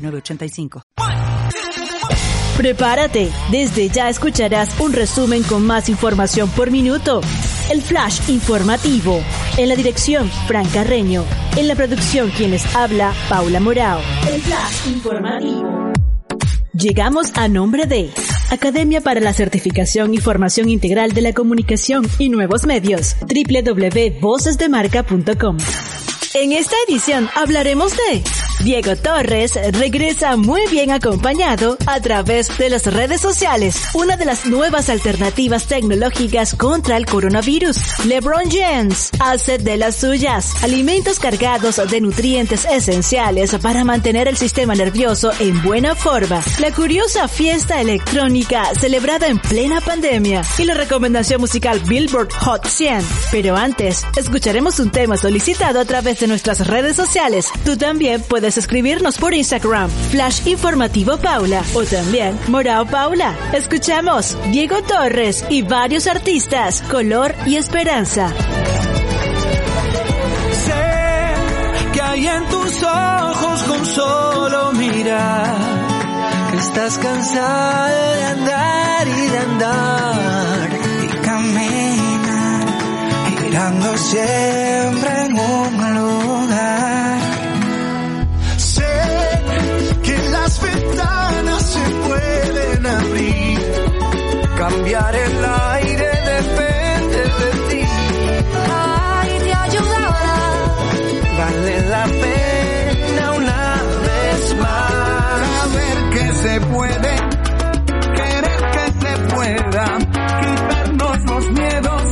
906985. Prepárate, desde ya escucharás un resumen con más información por minuto. El flash informativo. En la dirección, Fran Carreño. En la producción, quienes habla, Paula Morao. El flash informativo. Llegamos a nombre de Academia para la Certificación y Formación Integral de la Comunicación y Nuevos Medios, www.vocesdemarca.com. En esta edición hablaremos de Diego Torres regresa muy bien acompañado a través de las redes sociales, una de las nuevas alternativas tecnológicas contra el coronavirus. LeBron James hace de las suyas, alimentos cargados de nutrientes esenciales para mantener el sistema nervioso en buena forma. La curiosa fiesta electrónica celebrada en plena pandemia y la recomendación musical Billboard Hot 100. Pero antes, escucharemos un tema solicitado a través de nuestras redes sociales. Tú también puedes escribirnos por Instagram, Flash Informativo Paula o también Morao Paula. Escuchamos Diego Torres y varios artistas, Color y Esperanza. Sé que hay en tus ojos con solo mirar que estás cansado de andar y de andar y girando siempre en un lugar. Cambiar el aire depende de ti. Ay, te ayudará. Vale la pena una vez más saber que se puede, querer que se pueda, quitarnos los miedos,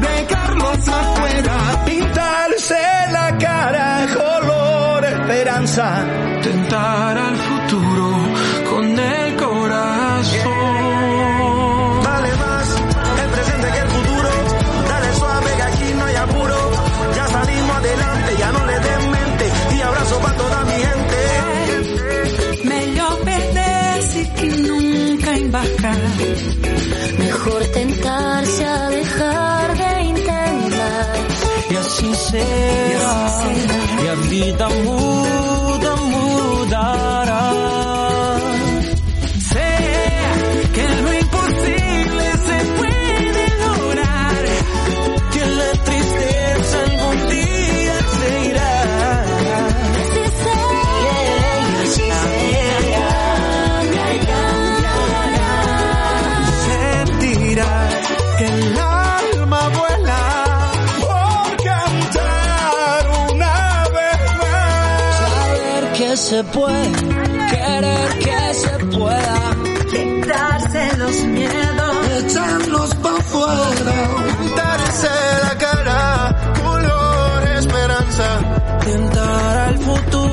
dejarlos afuera, pintarse la cara, color esperanza, tentar al Mejor tentarse a dejar de intentar. Y así será, y a vida muda, se puede, querer que se pueda. quitarse los miedos. echarlos pa' fuera, darse la cara, color esperanza, tentar al futuro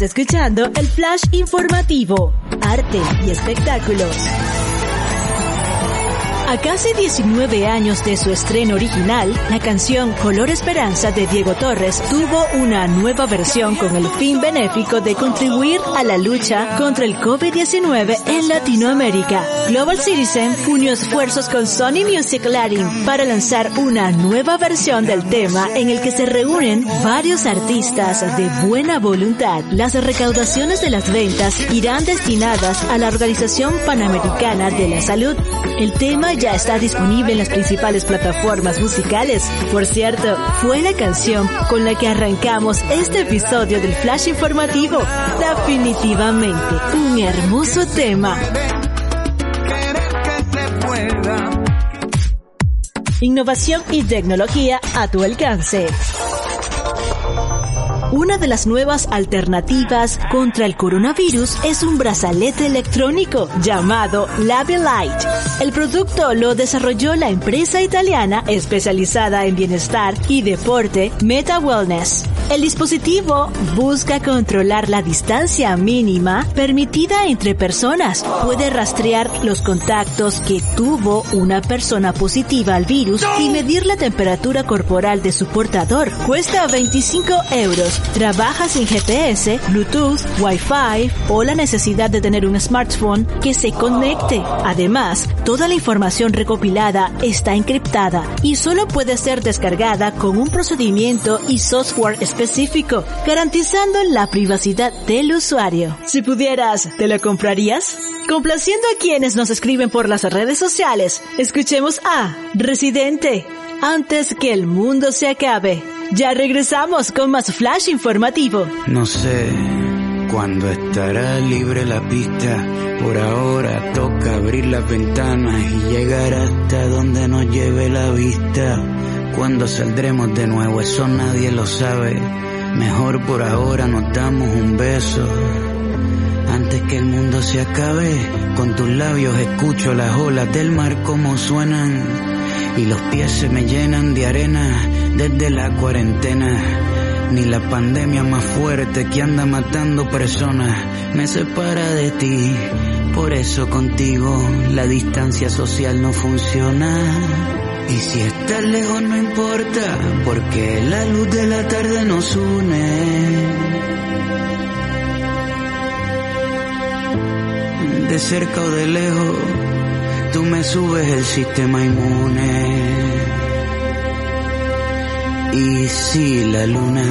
Escuchando el flash informativo, arte y espectáculos. A casi 19 años de su estreno original, la canción Color Esperanza de Diego Torres tuvo una nueva versión con el fin benéfico de contribuir a la lucha contra el COVID-19 en Latinoamérica. Global Citizen unió esfuerzos con Sony Music Latin para lanzar una nueva versión del tema en el que se reúnen varios artistas de buena voluntad. Las recaudaciones de las ventas irán destinadas a la Organización Panamericana de la Salud. El tema ya está disponible en las principales plataformas musicales. Por cierto, fue la canción con la que arrancamos este episodio del Flash Informativo. Definitivamente, un hermoso tema. Innovación y tecnología a tu alcance. Una de las nuevas alternativas contra el coronavirus es un brazalete electrónico llamado Light. El producto lo desarrolló la empresa italiana especializada en bienestar y deporte Meta Wellness. El dispositivo busca controlar la distancia mínima permitida entre personas. Puede rastrear los contactos que tuvo una persona positiva al virus y medir la temperatura corporal de su portador. Cuesta 25 euros trabaja sin GPS, Bluetooth, Wi-Fi o la necesidad de tener un smartphone que se conecte. Además, toda la información recopilada está encriptada y solo puede ser descargada con un procedimiento y software específico, garantizando la privacidad del usuario. Si pudieras, ¿te lo comprarías? Complaciendo a quienes nos escriben por las redes sociales, escuchemos a Residente antes que el mundo se acabe. Ya regresamos con más flash informativo. No sé cuándo estará libre la pista. Por ahora toca abrir las ventanas y llegar hasta donde nos lleve la vista. Cuando saldremos de nuevo, eso nadie lo sabe. Mejor por ahora nos damos un beso. Antes que el mundo se acabe, con tus labios escucho las olas del mar como suenan y los pies se me llenan de arena desde la cuarentena. Ni la pandemia más fuerte que anda matando personas me separa de ti. Por eso contigo la distancia social no funciona. Y si estás lejos no importa, porque la luz de la tarde nos une. De cerca o de lejos, tú me subes el sistema inmune. Y si la luna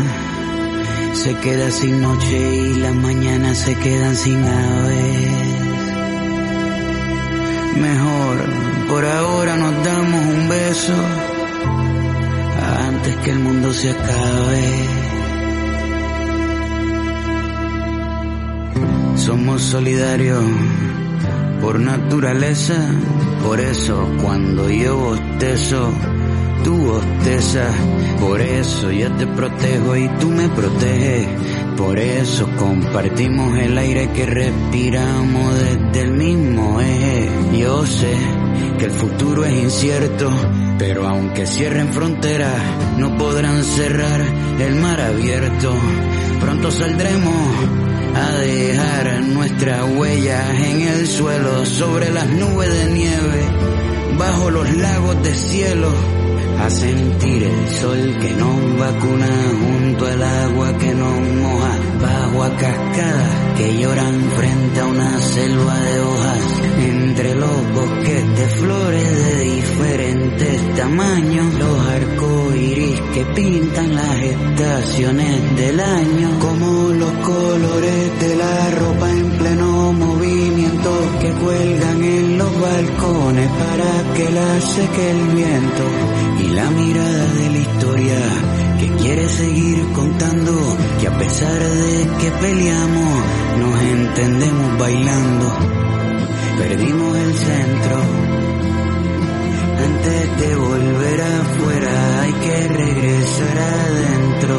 se queda sin noche y las mañanas se quedan sin aves, mejor por ahora nos damos un beso antes que el mundo se acabe. Somos solidarios por naturaleza, por eso cuando yo bostezo, tú bostezas, por eso yo te protejo y tú me proteges, por eso compartimos el aire que respiramos desde el mismo eje. Yo sé que el futuro es incierto, pero aunque cierren fronteras, no podrán cerrar el mar abierto. Pronto saldremos a dejar nuestras huellas en el suelo, sobre las nubes de nieve, bajo los lagos de cielo, a sentir el sol que nos vacuna junto al agua que nos moja, bajo a cascadas que lloran frente a una selva de hojas, entre los bosques de flores de diferentes tamaños, los arcoíris que pintan las estaciones del año, como los colores cuelgan en los balcones para que la seque el viento y la mirada de la historia que quiere seguir contando que a pesar de que peleamos nos entendemos bailando perdimos el centro antes de volver afuera hay que regresar adentro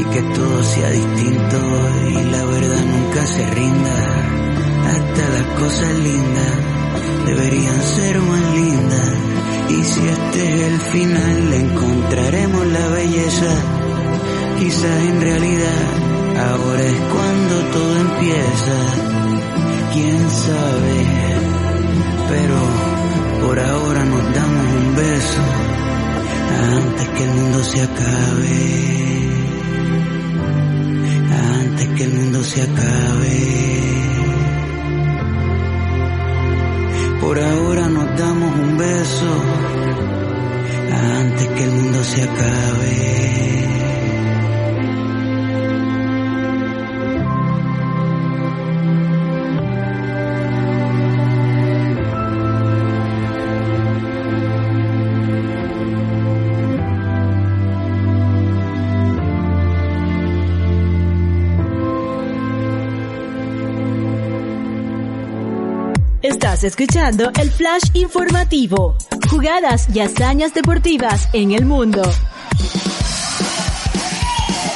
y que todo sea distinto y la verdad nunca se rinda. Hasta las cosas lindas deberían ser más lindas. Y si este es el final, encontraremos la belleza. Quizás en realidad Ahora es cuando todo empieza, quién sabe, pero por ahora nos damos un beso antes que el mundo se acabe, antes que el mundo se acabe. Por ahora nos damos un beso antes que el mundo se acabe. Estás escuchando el flash informativo. Jugadas y hazañas deportivas en el mundo.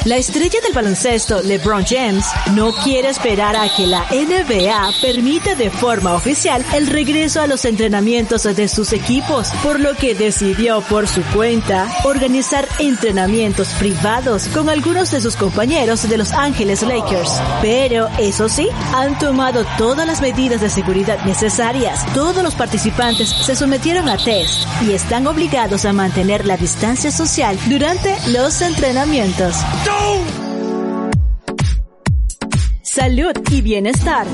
La estrella del baloncesto, LeBron James, no quiere esperar a que la NBA permita de forma oficial el regreso a los entrenamientos de sus equipos, por lo que decidió por su cuenta organizar entrenamientos privados con algunos de sus compañeros de Los Ángeles Lakers. Pero, eso sí, han tomado todas las medidas de seguridad necesarias. Todos los participantes se sometieron a test y están obligados a mantener la distancia social durante los entrenamientos. Salud y bienestar.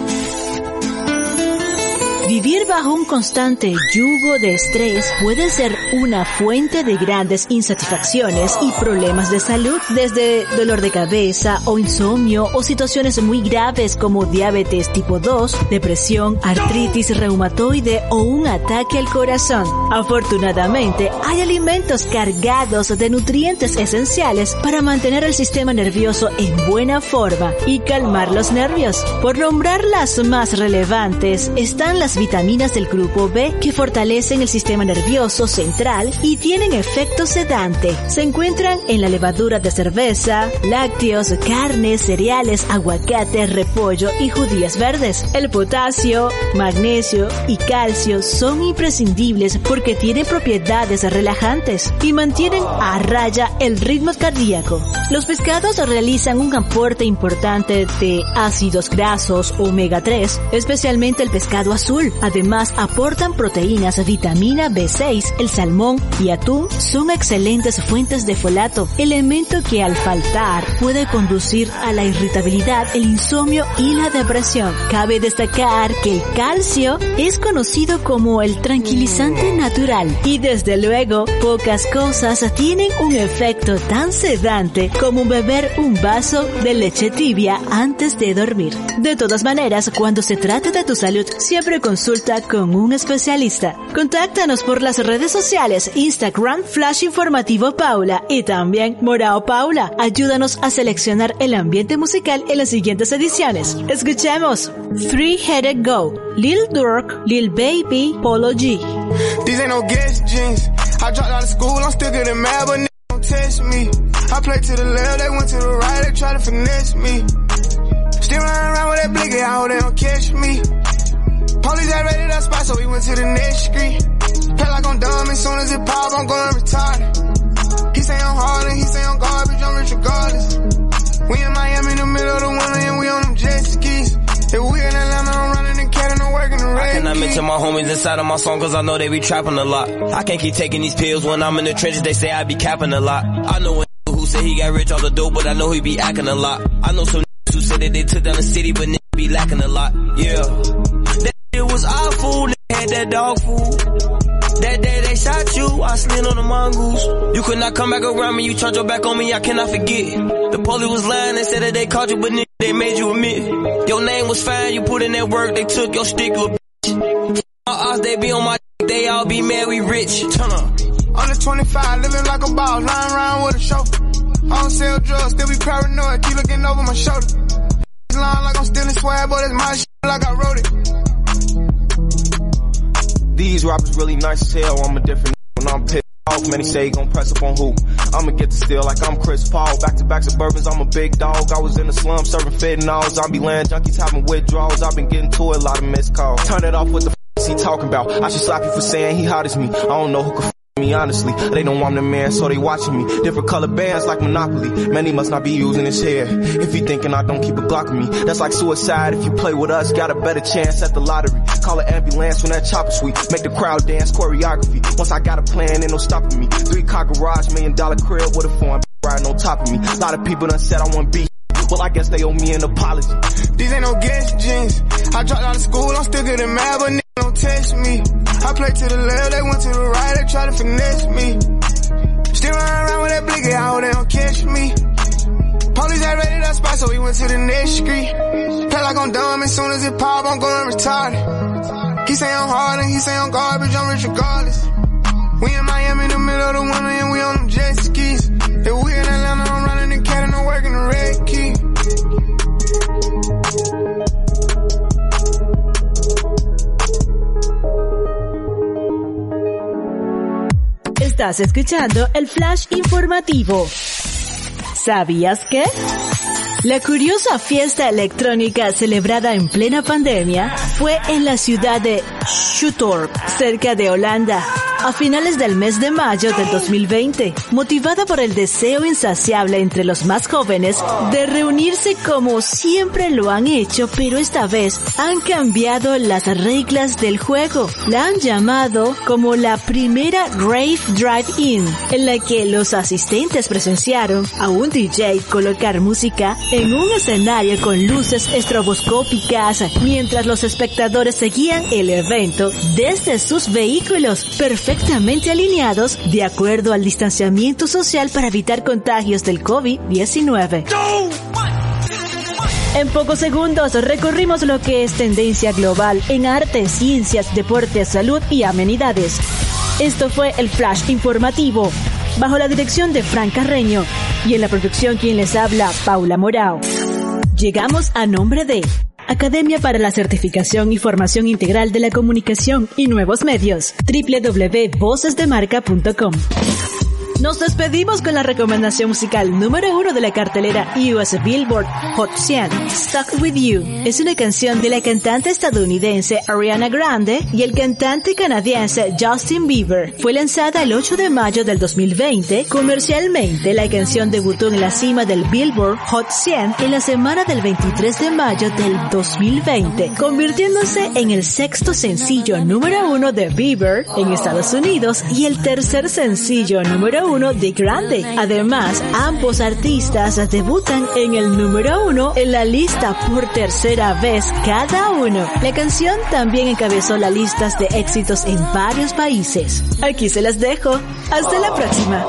Vivir bajo un constante yugo de estrés puede ser una fuente de grandes insatisfacciones y problemas de salud, desde dolor de cabeza o insomnio o situaciones muy graves como diabetes tipo 2, depresión, artritis reumatoide o un ataque al corazón. Afortunadamente, hay alimentos cargados de nutrientes esenciales para mantener el sistema nervioso en buena forma y calmar los nervios. Por nombrar las más relevantes, están las vitaminas del grupo B que fortalecen el sistema nervioso central y tienen efecto sedante. Se encuentran en la levadura de cerveza, lácteos, carnes, cereales, aguacate, repollo y judías verdes. El potasio, magnesio y calcio son imprescindibles porque tienen propiedades relajantes y mantienen a raya el ritmo cardíaco. Los pescados realizan un aporte importante de ácidos grasos omega 3, especialmente el pescado azul. Además, aportan proteínas, vitamina B6, el salmón y atún son excelentes fuentes de folato, elemento que al faltar puede conducir a la irritabilidad, el insomnio y la depresión. Cabe destacar que el calcio es conocido como el tranquilizante natural y desde luego pocas cosas tienen un efecto tan sedante como beber un vaso de leche tibia antes de dormir. De todas maneras, cuando se trata de tu salud, siempre consulta con un especialista. Contáctanos por las redes sociales Instagram Flash Informativo Paula y también Morao Paula. Ayúdanos a seleccionar el ambiente musical en las siguientes ediciones. Escuchemos Three Headed Go, Lil Durk, Lil Baby, Polo G. These ain't no guest jeans. I dropped out of school, I'm still getting mad, but don't test me. I play to the left, they went to the right, they try to finesse me. Still running around with that blicky, I hope they don't catch me. Police had raided that spot, so we went to the next street. Play like I'm dumb, as soon as it pop, I'm going retarded. He say I'm hard and he say I'm garbage, I'm rich regardless. We in Miami in the middle of the winter and we on them jet skis. If we in Atlanta, I'm running the and I'm working the red I cannot mention my homies inside of my song cause I know they be trapping a lot. I can't keep taking these pills when I'm in the trenches, they say I be capping a lot. I know a who say he got rich off the dope, but I know he be acting a lot. I know some who said that they took down the city, but be lacking a lot. Yeah. Was food, they had that dog food. That day they shot you, I slid on the mongoose. You could not come back around me, you turned your back on me, I cannot forget. The police was lying, they said that they caught you, but nigga, they made you admit. Your name was fine, you put in that work, they took your stick, you a bitch. All odds, they be on my dick, they all be mad, we rich. Turn up. Under 25, living like a boss, lying around with a chauffeur. I don't sell drugs, still be paranoid, keep looking over my shoulder. Lying like I'm stealing swag, but it's my shit like I wrote it. These rappers really nice as hell. I'm a different when I'm pissed off. Many say gon' press up on who? I'ma get the steal like I'm Chris Paul. Back to back suburbans, I'm a big dog. I was in the slum serving fentanyls. I be land junkies having withdrawals. I've been getting to a lot of missed calls. Turn it off with the f- he talking about. I should slap you for saying he hot as me. I don't know who me honestly. They know I'm the man, so they watching me. Different color bands like Monopoly. Many must not be using his hair. If you thinking I don't keep a Glock on me, that's like suicide. If you play with us, got a better chance at the lottery. Call an ambulance when that chopper sweet. Make the crowd dance choreography. Once I got a plan, ain't no stopping me. Three car garage, million dollar crib with a foreign riding on top of me. A lot of people done said I want beef. Well, I guess they owe me an apology. These ain't no guest jeans. I dropped out of school, I'm still getting mad, but don't test me. I play to the left, they went to the right, they try to finesse me. Still running around with that blicky, I hope they don't catch me. Police had raided that spot, so we went to the next street. Play like I'm dumb, as soon as it pop, I'm going retarded. He say I'm hard and he say I'm garbage, I'm rich regardless. We in Miami in the middle of the winter and we on them jet skis. If we in Atlanta, I'm running the cat and I'm working the red key. Estás escuchando el flash informativo. ¿Sabías que? La curiosa fiesta electrónica celebrada en plena pandemia fue en la ciudad de Schutorp, cerca de Holanda, a finales del mes de mayo del 2020, motivada por el deseo insaciable entre los más jóvenes de reunirse como siempre lo han hecho, pero esta vez han cambiado las reglas del juego. La han llamado como la primera Rave Drive-In, en la que los asistentes presenciaron a un DJ colocar música en un escenario con luces estroboscópicas mientras los espectadores seguían el evento desde sus vehículos perfectamente alineados de acuerdo al distanciamiento social para evitar contagios del COVID-19. En pocos segundos recorrimos lo que es tendencia global en arte, ciencias, deportes, salud y amenidades. Esto fue el Flash Informativo, bajo la dirección de Fran Carreño y en la producción quien les habla, Paula Morao. Llegamos a nombre de Academia para la Certificación y Formación Integral de la Comunicación y Nuevos Medios, www.vocesdemarca.com. Nos despedimos con la recomendación musical número uno de la cartelera US Billboard Hot 100, Stuck With You. Es una canción de la cantante estadounidense Ariana Grande y el cantante canadiense Justin Bieber. Fue lanzada el 8 de mayo del 2020. Comercialmente, la canción debutó en la cima del Billboard Hot 100 en la semana del 23 de mayo del 2020, convirtiéndose en el sexto sencillo número uno de Bieber en Estados Unidos y el tercer sencillo número uno de Grande. Además, ambos artistas debutan en el número uno en la lista por tercera vez cada uno. La canción también encabezó las listas de éxitos en varios países. Aquí se las dejo. Hasta la próxima.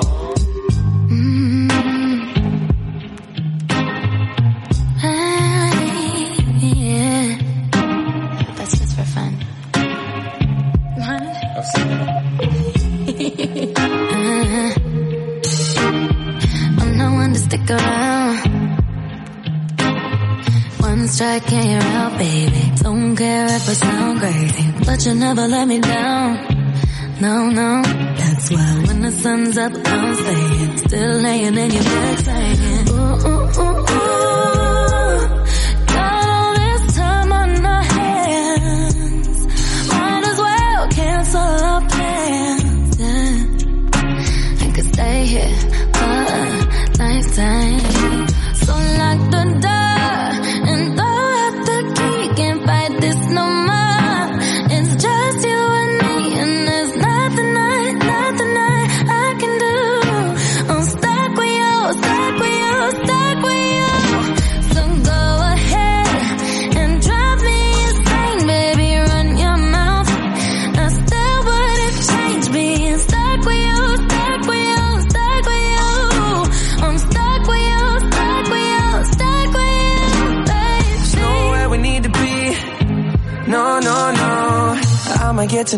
Stick around. One strike and you're out, baby. Don't care if I sound crazy, but you never let me down. No, no, that's why when the sun's up, I'm staying. Still laying in your bed saying,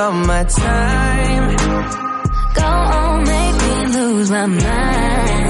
All my time. Go on, make me lose my mind.